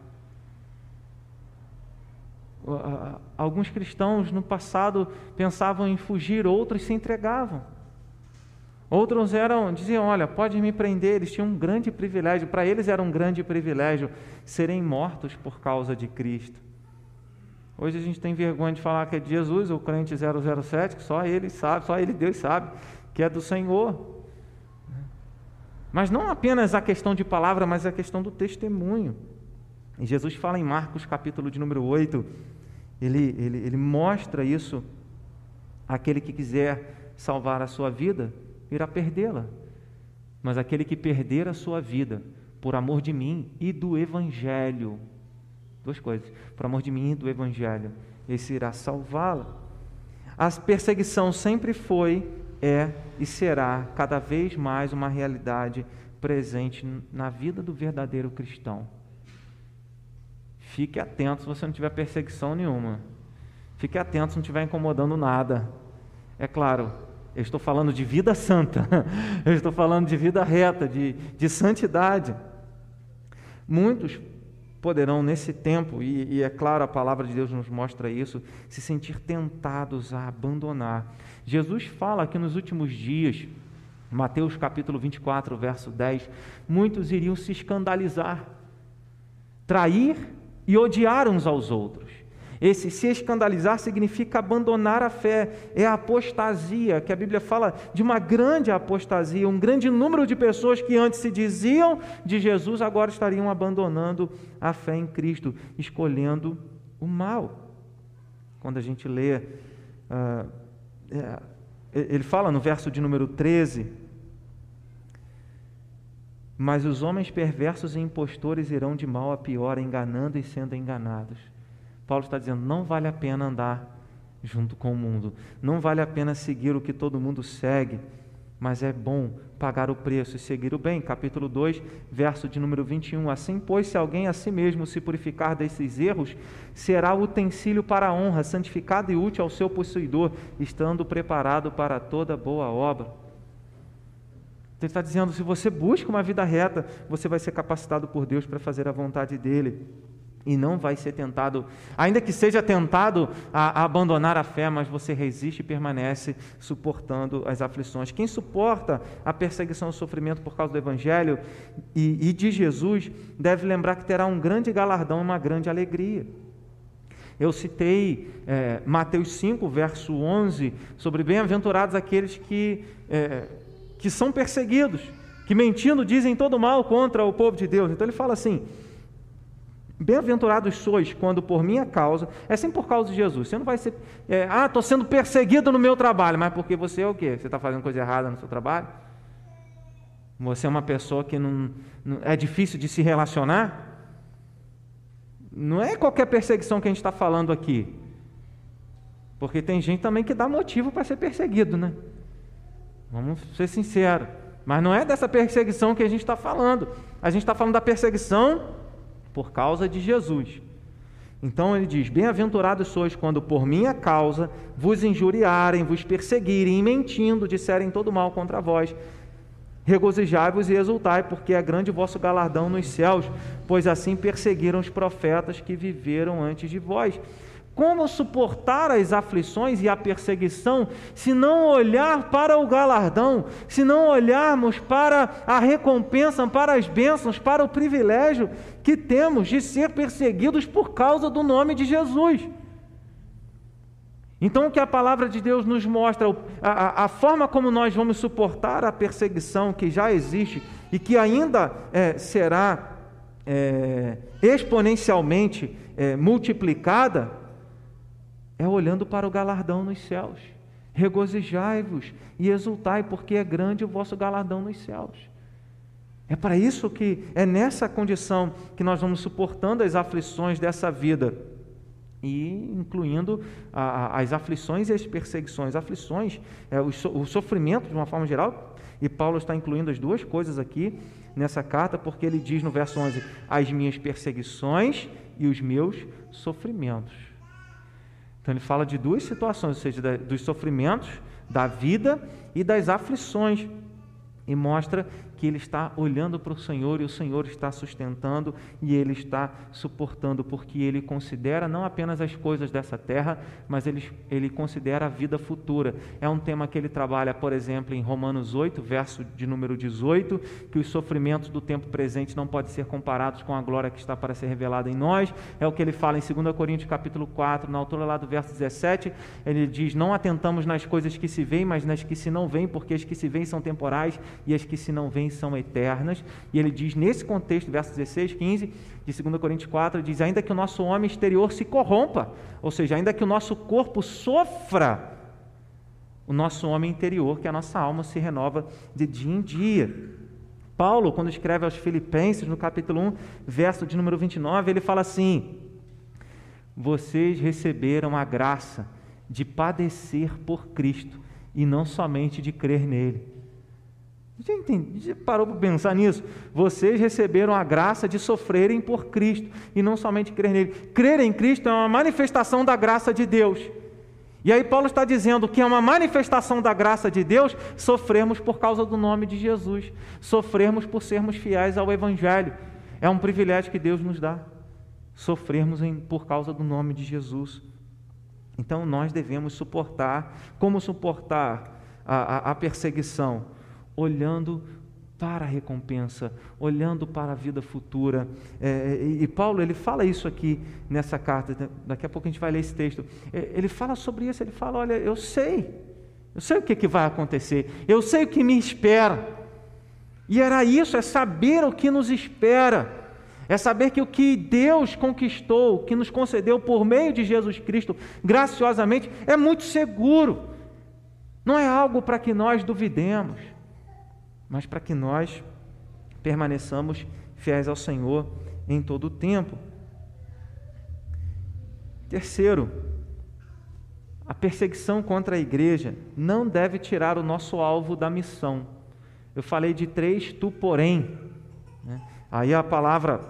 Alguns cristãos no passado pensavam em fugir, outros se entregavam. Outros eram, diziam: Olha, pode me prender. Eles tinham um grande privilégio, para eles era um grande privilégio serem mortos por causa de Cristo. Hoje a gente tem vergonha de falar que é de Jesus, o crente 007, que só ele sabe, só ele, Deus sabe, que é do Senhor. Mas não apenas a questão de palavra, mas a questão do testemunho. E Jesus fala em Marcos, capítulo de número 8, ele, ele, ele mostra isso. Aquele que quiser salvar a sua vida, irá perdê-la. Mas aquele que perder a sua vida, por amor de mim e do Evangelho, duas coisas, por amor de mim e do Evangelho, esse irá salvá-la. A perseguição sempre foi é e será cada vez mais uma realidade presente na vida do verdadeiro cristão. Fique atento se você não tiver perseguição nenhuma. Fique atento se não estiver incomodando nada. É claro, eu estou falando de vida santa, eu estou falando de vida reta, de, de santidade. Muitos poderão, nesse tempo, e, e é claro, a palavra de Deus nos mostra isso, se sentir tentados a abandonar Jesus fala que nos últimos dias Mateus capítulo 24, verso 10, muitos iriam se escandalizar, trair e odiar uns aos outros. Esse se escandalizar significa abandonar a fé, é a apostasia, que a Bíblia fala de uma grande apostasia, um grande número de pessoas que antes se diziam de Jesus agora estariam abandonando a fé em Cristo, escolhendo o mal. Quando a gente lê, uh, é, ele fala no verso de número 13: Mas os homens perversos e impostores irão de mal a pior, enganando e sendo enganados. Paulo está dizendo: não vale a pena andar junto com o mundo, não vale a pena seguir o que todo mundo segue, mas é bom pagar o preço e seguir o bem. Capítulo 2, verso de número 21. Assim, pois, se alguém a si mesmo se purificar desses erros, será utensílio para a honra, santificado e útil ao seu possuidor, estando preparado para toda boa obra. Ele está dizendo: se você busca uma vida reta, você vai ser capacitado por Deus para fazer a vontade dele e não vai ser tentado, ainda que seja tentado a, a, abandonar a fé, mas você resiste e permanece suportando as aflições. Quem suporta a perseguição e o sofrimento por causa do Evangelho e, e de Jesus, deve lembrar que terá um grande galardão e uma grande alegria. Eu citei é, Mateus 5, verso 11, sobre bem-aventurados aqueles que, é, que são perseguidos, que mentindo dizem todo mal contra o povo de Deus. Então ele fala assim Bem-aventurados sois quando por minha causa, é sempre por causa de Jesus. Você não vai ser, é, ah, estou sendo perseguido no meu trabalho, mas porque você é o quê? Você está fazendo coisa errada no seu trabalho? Você é uma pessoa que não, não é difícil de se relacionar? Não é qualquer perseguição que a gente está falando aqui. Porque tem gente também que dá motivo para ser perseguido, né? Vamos ser sinceros. Mas não é dessa perseguição que a gente está falando. A gente está falando da perseguição por causa de Jesus. Então ele diz: Bem-aventurados sois quando por minha causa vos injuriarem, vos perseguirem e mentindo disserem todo mal contra vós. Regozijai-vos e exultai, porque é grande o vosso galardão nos céus, pois assim perseguiram os profetas que viveram antes de vós. Como suportar as aflições e a perseguição se não olhar para o galardão, se não olharmos para a recompensa, para as bênçãos, para o privilégio que temos de ser perseguidos por causa do nome de Jesus? Então, o que a palavra de Deus nos mostra, a, a, forma como nós vamos suportar a perseguição que já existe e que ainda é, será é, exponencialmente é, multiplicada, é olhando para o galardão nos céus. Regozijai-vos e exultai, porque é grande o vosso galardão nos céus. É para isso que é nessa condição que nós vamos suportando as aflições dessa vida e incluindo a, as aflições e as perseguições. Aflições, é, o, so, o sofrimento de uma forma geral, e Paulo está incluindo as duas coisas aqui nessa carta, porque ele diz no verso 11: as minhas perseguições e os meus sofrimentos. Então ele fala de duas situações, ou seja, dos sofrimentos da vida e das aflições, e mostra que ele está olhando para o Senhor e o Senhor está sustentando e ele está suportando, porque ele considera não apenas as coisas dessa terra, mas ele, ele considera a vida futura. É um tema que ele trabalha, por exemplo, em Romanos 8, verso de número 18, que os sofrimentos do tempo presente não podem ser comparados com a glória que está para ser revelada em nós. É o que ele fala em 2 Coríntios capítulo 4, na altura lá do verso 17, ele diz: Não atentamos nas coisas que se veem, mas nas que se não veem, porque as que se veem são temporais e as que se não veem são eternas. E ele diz nesse contexto, versos 16, 15 de 2 Coríntios 4, diz: ainda que o nosso homem exterior se corrompa, ou seja, ainda que o nosso corpo sofra, o nosso homem interior, que a nossa alma, se renova de dia em dia. Paulo, quando escreve aos Filipenses, no capítulo 1, verso de número 29, ele fala assim: Vocês receberam a graça de padecer por Cristo e não somente de crer nele. Já, entendi, já parou para pensar nisso? Vocês receberam a graça de sofrerem por Cristo e não somente crer nele. Crer em Cristo é uma manifestação da graça de Deus. E aí Paulo está dizendo que é uma manifestação da graça de Deus sofrermos por causa do nome de Jesus, sofrermos por sermos fiéis ao Evangelho. É um privilégio que Deus nos dá, sofrermos em, por causa do nome de Jesus. Então nós devemos suportar, como suportar a, a, a perseguição? Olhando para a recompensa, olhando para a vida futura. É, e, e, Paulo ele fala isso aqui nessa carta. Daqui a pouco a gente vai ler esse texto. É, ele fala sobre isso. Ele fala: olha, eu sei, eu sei o que, que vai acontecer. Eu sei o que me espera. E era isso, é saber o que nos espera. É saber que o que Deus conquistou, que nos concedeu por meio de Jesus Cristo, graciosamente, é muito seguro. Não é algo para que nós duvidemos, mas para que nós permaneçamos fiéis ao Senhor em todo o tempo. Terceiro, a perseguição contra a igreja não deve tirar o nosso alvo da missão. Eu falei de três, tu porém. Né? Aí a palavra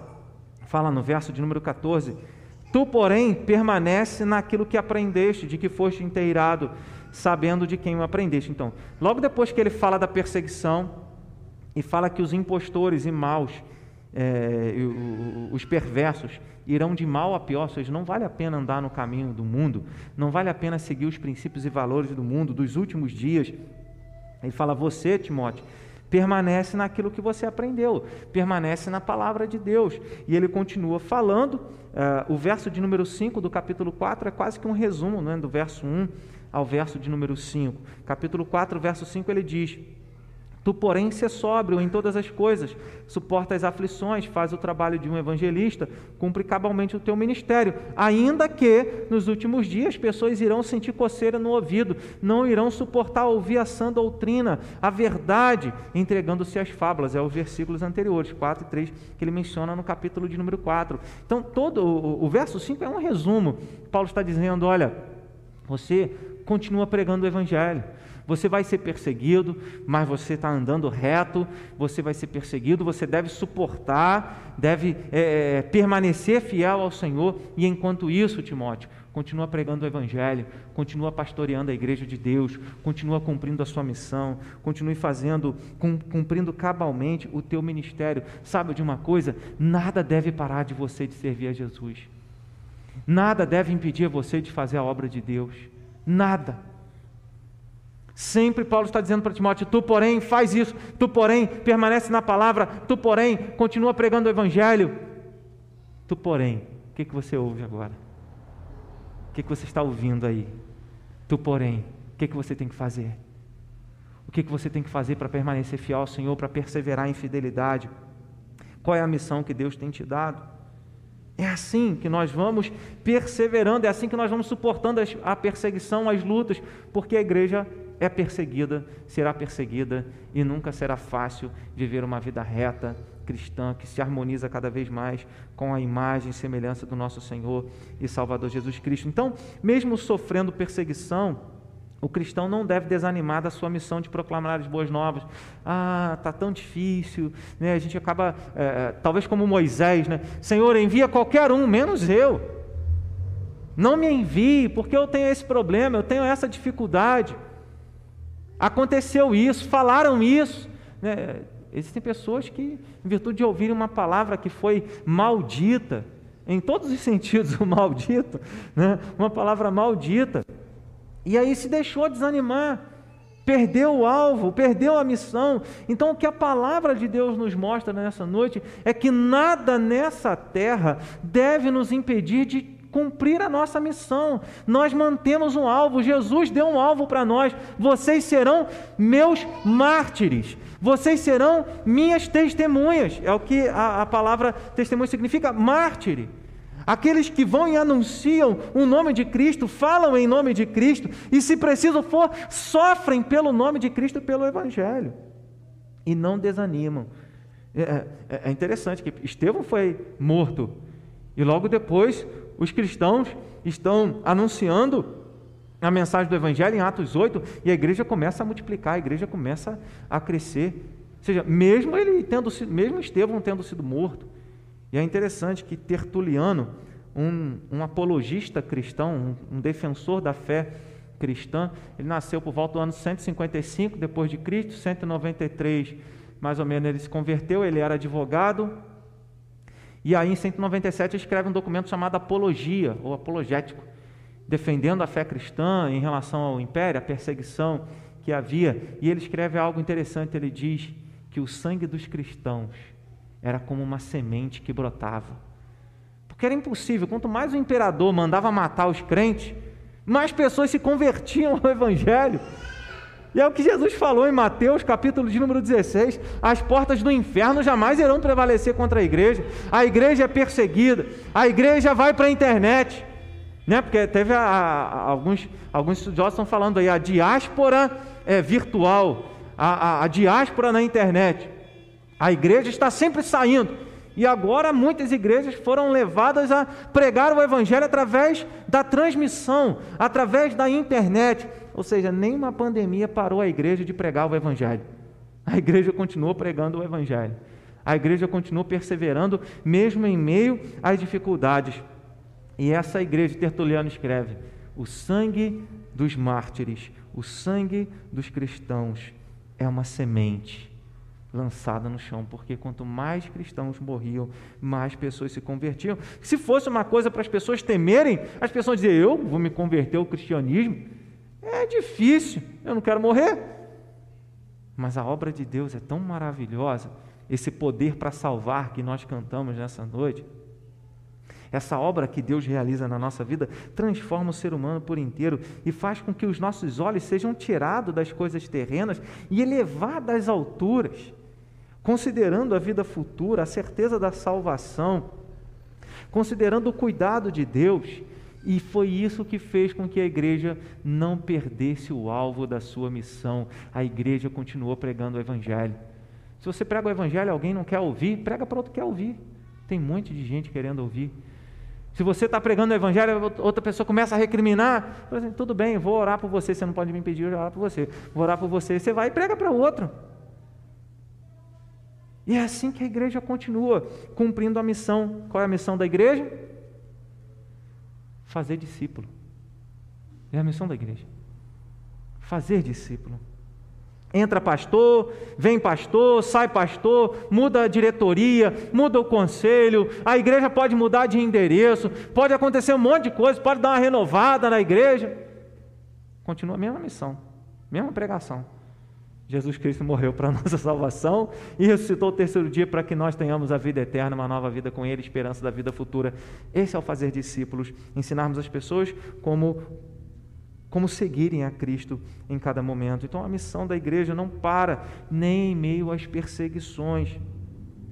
fala no verso de número 14: Tu, porém, permanece naquilo que aprendeste, de que foste inteirado, sabendo de quem o aprendeste. Então, logo depois que ele fala da perseguição e fala que os impostores e maus, é, os perversos, irão de mal a pior, ou seja, não vale a pena andar no caminho do mundo, não vale a pena seguir os princípios e valores do mundo, dos últimos dias. Ele fala, você, Timóteo, permanece naquilo que você aprendeu, permanece na palavra de Deus. E ele continua falando, uh, o verso de número 5 do capítulo 4 é quase que um resumo né, do verso 1 ao verso de número 5. Capítulo 4, verso 5, ele diz: Tu, porém, se sóbrio em todas as coisas, suporta as aflições, faz o trabalho de um evangelista, cumpre cabalmente o teu ministério, ainda que nos últimos dias pessoas irão sentir coceira no ouvido, não irão suportar ouvir a sã doutrina, a verdade, entregando-se às fábulas. É os versículos anteriores, 4 e 3, que ele menciona no capítulo de número 4. Então, todo o, o verso 5 é um resumo. Paulo está dizendo: olha, você continua pregando o evangelho. Você vai ser perseguido, mas você está andando reto, você vai ser perseguido, você deve suportar, deve é, é, permanecer fiel ao Senhor, e enquanto isso, Timóteo, continua pregando o Evangelho, continua pastoreando a igreja de Deus, continua cumprindo a sua missão, continue fazendo, cumprindo cabalmente o teu ministério. Sabe de uma coisa? Nada deve parar de você de servir a Jesus. Nada deve impedir você de fazer a obra de Deus. Nada. Sempre Paulo está dizendo para Timóteo: tu, porém, faz isso, tu, porém, permanece na palavra, tu, porém, continua pregando o evangelho. Tu, porém, o que, que você ouve agora? O que, que você está ouvindo aí? Tu, porém, o que, que você tem que fazer? O que, que você tem que fazer para permanecer fiel ao Senhor, para perseverar em fidelidade? Qual é a missão que Deus tem te dado? É assim que nós vamos perseverando, é assim que nós vamos suportando a perseguição, as lutas, porque a igreja é perseguida, será perseguida e nunca será fácil viver uma vida reta, cristã, que se harmoniza cada vez mais com a imagem e semelhança do nosso Senhor e Salvador Jesus Cristo. Então, mesmo sofrendo perseguição, o cristão não deve desanimar da sua missão de proclamar as boas novas. Ah, tá tão difícil, né? A gente acaba, é, talvez como Moisés, né? Senhor, envia qualquer um, menos eu. Não me envie, porque eu tenho esse problema, eu tenho essa dificuldade. Aconteceu isso, falaram isso. Né? Existem pessoas que, em virtude de ouvirem uma palavra que foi maldita, em todos os sentidos, o maldito, né? uma palavra maldita, e aí se deixou desanimar, perdeu o alvo, perdeu a missão. Então, o que a palavra de Deus nos mostra nessa noite é que nada nessa terra deve nos impedir de cumprir a nossa missão. Nós mantemos um alvo, Jesus deu um alvo para nós. Vocês serão meus mártires, vocês serão minhas testemunhas. É o que a, a palavra testemunha significa, mártire. Aqueles que vão e anunciam o nome de Cristo, falam em nome de Cristo e, se preciso for, sofrem pelo nome de Cristo pelo Evangelho e não desanimam. É, é, é interessante que Estevão foi morto e logo depois os cristãos estão anunciando a mensagem do Evangelho em Atos 8 e a igreja começa a multiplicar, a igreja começa a crescer. Ou seja, mesmo ele tendo sido, mesmo Estevão tendo sido morto. E é interessante que Tertuliano, um, um apologista cristão, um, um defensor da fé cristã, ele nasceu por volta do ano 155 depois de Cristo, 193 mais ou menos ele se converteu, ele era advogado, e aí, em 197, escreve um documento chamado Apologia, ou Apologético, defendendo a fé cristã em relação ao império, a perseguição que havia, e ele escreve algo interessante, ele diz que o sangue dos cristãos era como uma semente que brotava. Porque era impossível, quanto mais o imperador mandava matar os crentes, mais pessoas se convertiam ao evangelho. E é o que Jesus falou em Mateus, capítulo de número 16: as portas do inferno jamais irão prevalecer contra a igreja. A igreja é perseguida, a igreja vai para a internet. Né? Porque teve a, a, alguns, alguns estudiosos estão falando aí, a diáspora é, virtual, a, a diáspora na internet. A igreja está sempre saindo. E agora muitas igrejas foram levadas a pregar o Evangelho através da transmissão, através da internet. Ou seja, nenhuma pandemia parou a igreja de pregar o Evangelho. A igreja continuou pregando o Evangelho. A igreja continuou perseverando, mesmo em meio às dificuldades. E essa igreja, Tertuliano escreve: o sangue dos mártires, o sangue dos cristãos é uma semente lançada no chão, porque quanto mais cristãos morriam, mais pessoas se convertiam. Se fosse uma coisa para as pessoas temerem, as pessoas diziam: Eu vou me converter ao cristianismo. É difícil, eu não quero morrer. Mas a obra de Deus é tão maravilhosa, esse poder para salvar que nós cantamos nessa noite. Essa obra que Deus realiza na nossa vida transforma o ser humano por inteiro e faz com que os nossos olhos sejam tirados das coisas terrenas e elevados às alturas considerando a vida futura, a certeza da salvação, considerando o cuidado de Deus, e foi isso que fez com que a igreja não perdesse o alvo da sua missão. A igreja continuou pregando o Evangelho. Se você prega o Evangelho e alguém não quer ouvir, prega para outro que quer ouvir. Tem um monte de gente querendo ouvir. Se você está pregando o Evangelho, outra pessoa começa a recriminar, assim, tudo bem, vou orar por você, você não pode me impedir, eu vou orar por você. Vou orar por você, você vai e prega para outro. E é assim que a igreja continua cumprindo a missão. Qual é a missão da igreja? Fazer discípulo. É a missão da igreja. Fazer discípulo. Entra pastor, vem pastor, sai pastor, muda a diretoria, muda o conselho, a igreja pode mudar de endereço, pode acontecer um monte de coisa, pode dar uma renovada na igreja. Continua a mesma missão, mesma pregação. Jesus Cristo morreu para a nossa salvação e ressuscitou o terceiro dia para que nós tenhamos a vida eterna, uma nova vida com Ele, esperança da vida futura. Esse é o fazer discípulos, ensinarmos as pessoas como, como seguirem a Cristo em cada momento. Então a missão da igreja não para nem em meio às perseguições.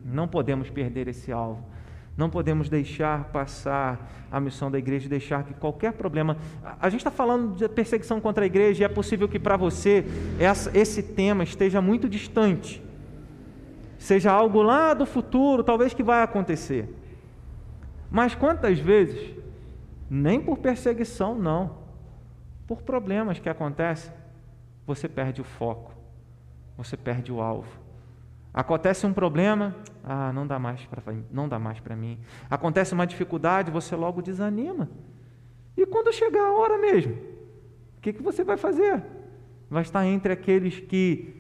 Não podemos perder esse alvo. Não podemos deixar passar a missão da igreja, deixar que qualquer problema. A gente está falando de perseguição contra a igreja e é possível que para você essa, esse tema esteja muito distante, seja algo lá do futuro, talvez que vai acontecer. Mas quantas vezes, nem por perseguição, não, por problemas que acontecem, você perde o foco, você perde o alvo. Acontece um problema, ah, não dá mais para não dá mais para mim. Acontece uma dificuldade, você logo desanima. E quando chegar a hora mesmo, o que, que você vai fazer? Vai estar entre aqueles que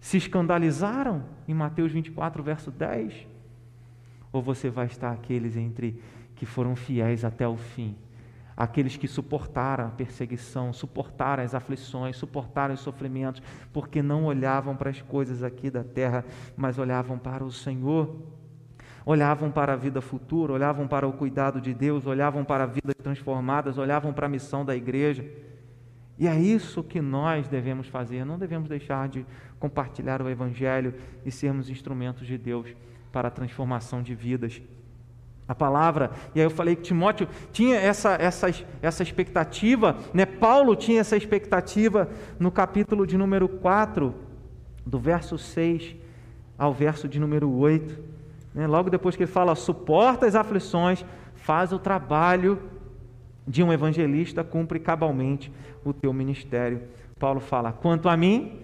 se escandalizaram em Mateus 24, verso 10? Ou você vai estar aqueles entre que foram fiéis até o fim? Aqueles que suportaram a perseguição, suportaram as aflições, suportaram os sofrimentos, porque não olhavam para as coisas aqui da terra, mas olhavam para o Senhor. Olhavam para a vida futura, olhavam para o cuidado de Deus, olhavam para vidas transformadas, olhavam para a missão da igreja. E é isso que nós devemos fazer, não devemos deixar de compartilhar o Evangelho e sermos instrumentos de Deus para a transformação de vidas a palavra. E aí eu falei que Timóteo tinha essa, essa, essa expectativa, né? Paulo tinha essa expectativa no capítulo de número 4, do verso 6 ao verso de número 8. Né? Logo depois que ele fala, suporta as aflições, faz o trabalho de um evangelista, cumpre cabalmente o teu ministério. Paulo fala, quanto a mim,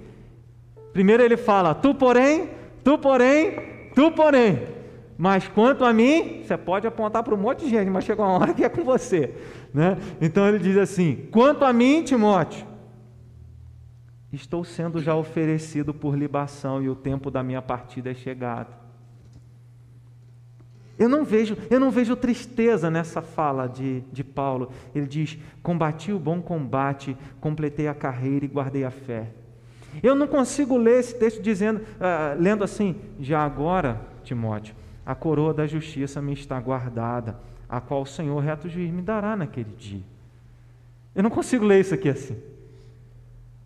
primeiro ele fala, tu porém, tu porém, tu porém. Mas quanto a mim, você pode apontar para um monte de gente, mas chega uma hora que é com você. Né? Então ele diz assim: quanto a mim, Timóteo, estou sendo já oferecido por libação e o tempo da minha partida é chegado. Eu não vejo, eu não vejo tristeza nessa fala de, de Paulo. Ele diz: combati o bom combate, completei a carreira e guardei a fé. Eu não consigo ler esse texto dizendo, uh, lendo assim, já agora, Timóteo, a coroa da justiça me está guardada, a qual o Senhor reto juiz me dará naquele dia. Eu não consigo ler isso aqui assim.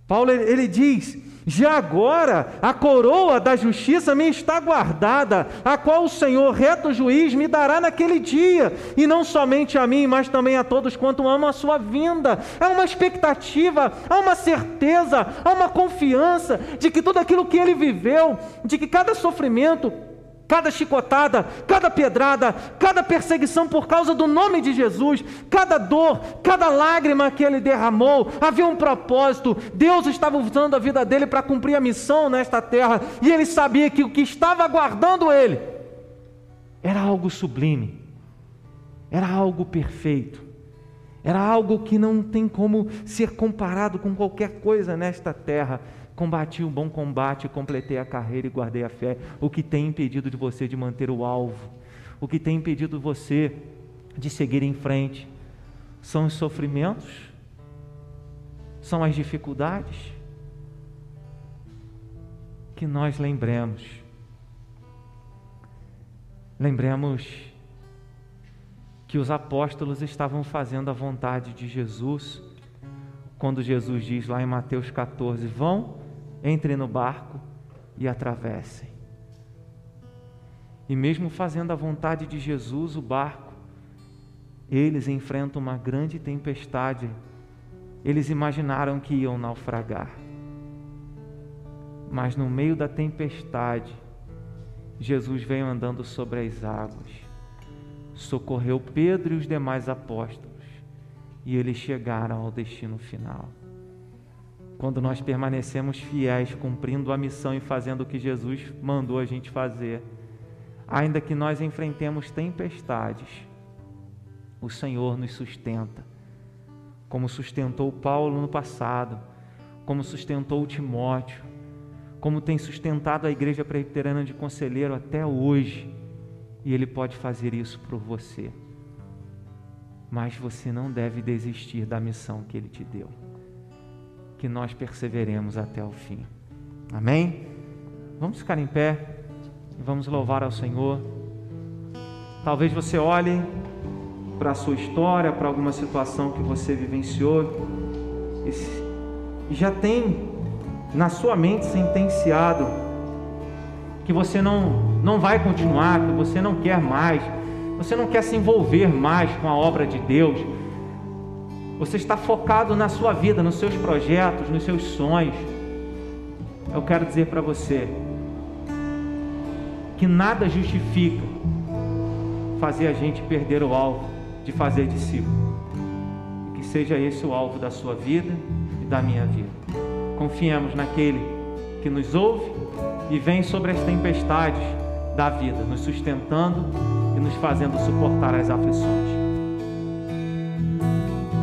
Paulo ele diz: já agora a coroa da justiça me está guardada, a qual o Senhor, reto juiz, me dará naquele dia, e não somente a mim, mas também a todos quanto amam a sua vinda. Há uma expectativa, há uma certeza, há uma confiança de que tudo aquilo que ele viveu, de que cada sofrimento, Cada chicotada, cada pedrada, cada perseguição por causa do nome de Jesus, cada dor, cada lágrima que ele derramou, havia um propósito. Deus estava usando a vida dele para cumprir a missão nesta terra, e ele sabia que o que estava aguardando ele era algo sublime, era algo perfeito, era algo que não tem como ser comparado com qualquer coisa nesta terra. Combati o bom combate, completei a carreira e guardei a fé. O que tem impedido de você de manter o alvo? O que tem impedido você de seguir em frente? São os sofrimentos? São as dificuldades? Que nós lembremos. Lembremos que os apóstolos estavam fazendo a vontade de Jesus, quando Jesus diz lá em Mateus 14: Vão entrem no barco e atravessem. E mesmo fazendo a vontade de Jesus, o barco, eles enfrentam uma grande tempestade. Eles imaginaram que iam naufragar. Mas no meio da tempestade, Jesus veio andando sobre as águas, socorreu Pedro e os demais apóstolos, e eles chegaram ao destino final quando nós permanecemos fiéis, cumprindo a missão e fazendo o que Jesus mandou a gente fazer, ainda que nós enfrentemos tempestades, o Senhor nos sustenta, como sustentou Paulo no passado, como sustentou Timóteo, como tem sustentado a Igreja Presbiteriana de Conselheiro até hoje, e Ele pode fazer isso por você. Mas você não deve desistir da missão que Ele te deu que nós perseveremos até o fim. Amém? Vamos ficar em pé e vamos louvar ao Senhor. Talvez você olhe para a sua história, para alguma situação que você vivenciou e já tem na sua mente sentenciado que você não, não vai continuar, que você não quer mais, você não quer se envolver mais com a obra de Deus você está focado na sua vida, nos seus projetos, nos seus sonhos. Eu quero dizer para você que nada justifica fazer a gente perder o alvo de fazer discípulo. Que seja esse o alvo da sua vida e da minha vida. Confiemos naquele que nos ouve e vem sobre as tempestades da vida, nos sustentando e nos fazendo suportar as aflições.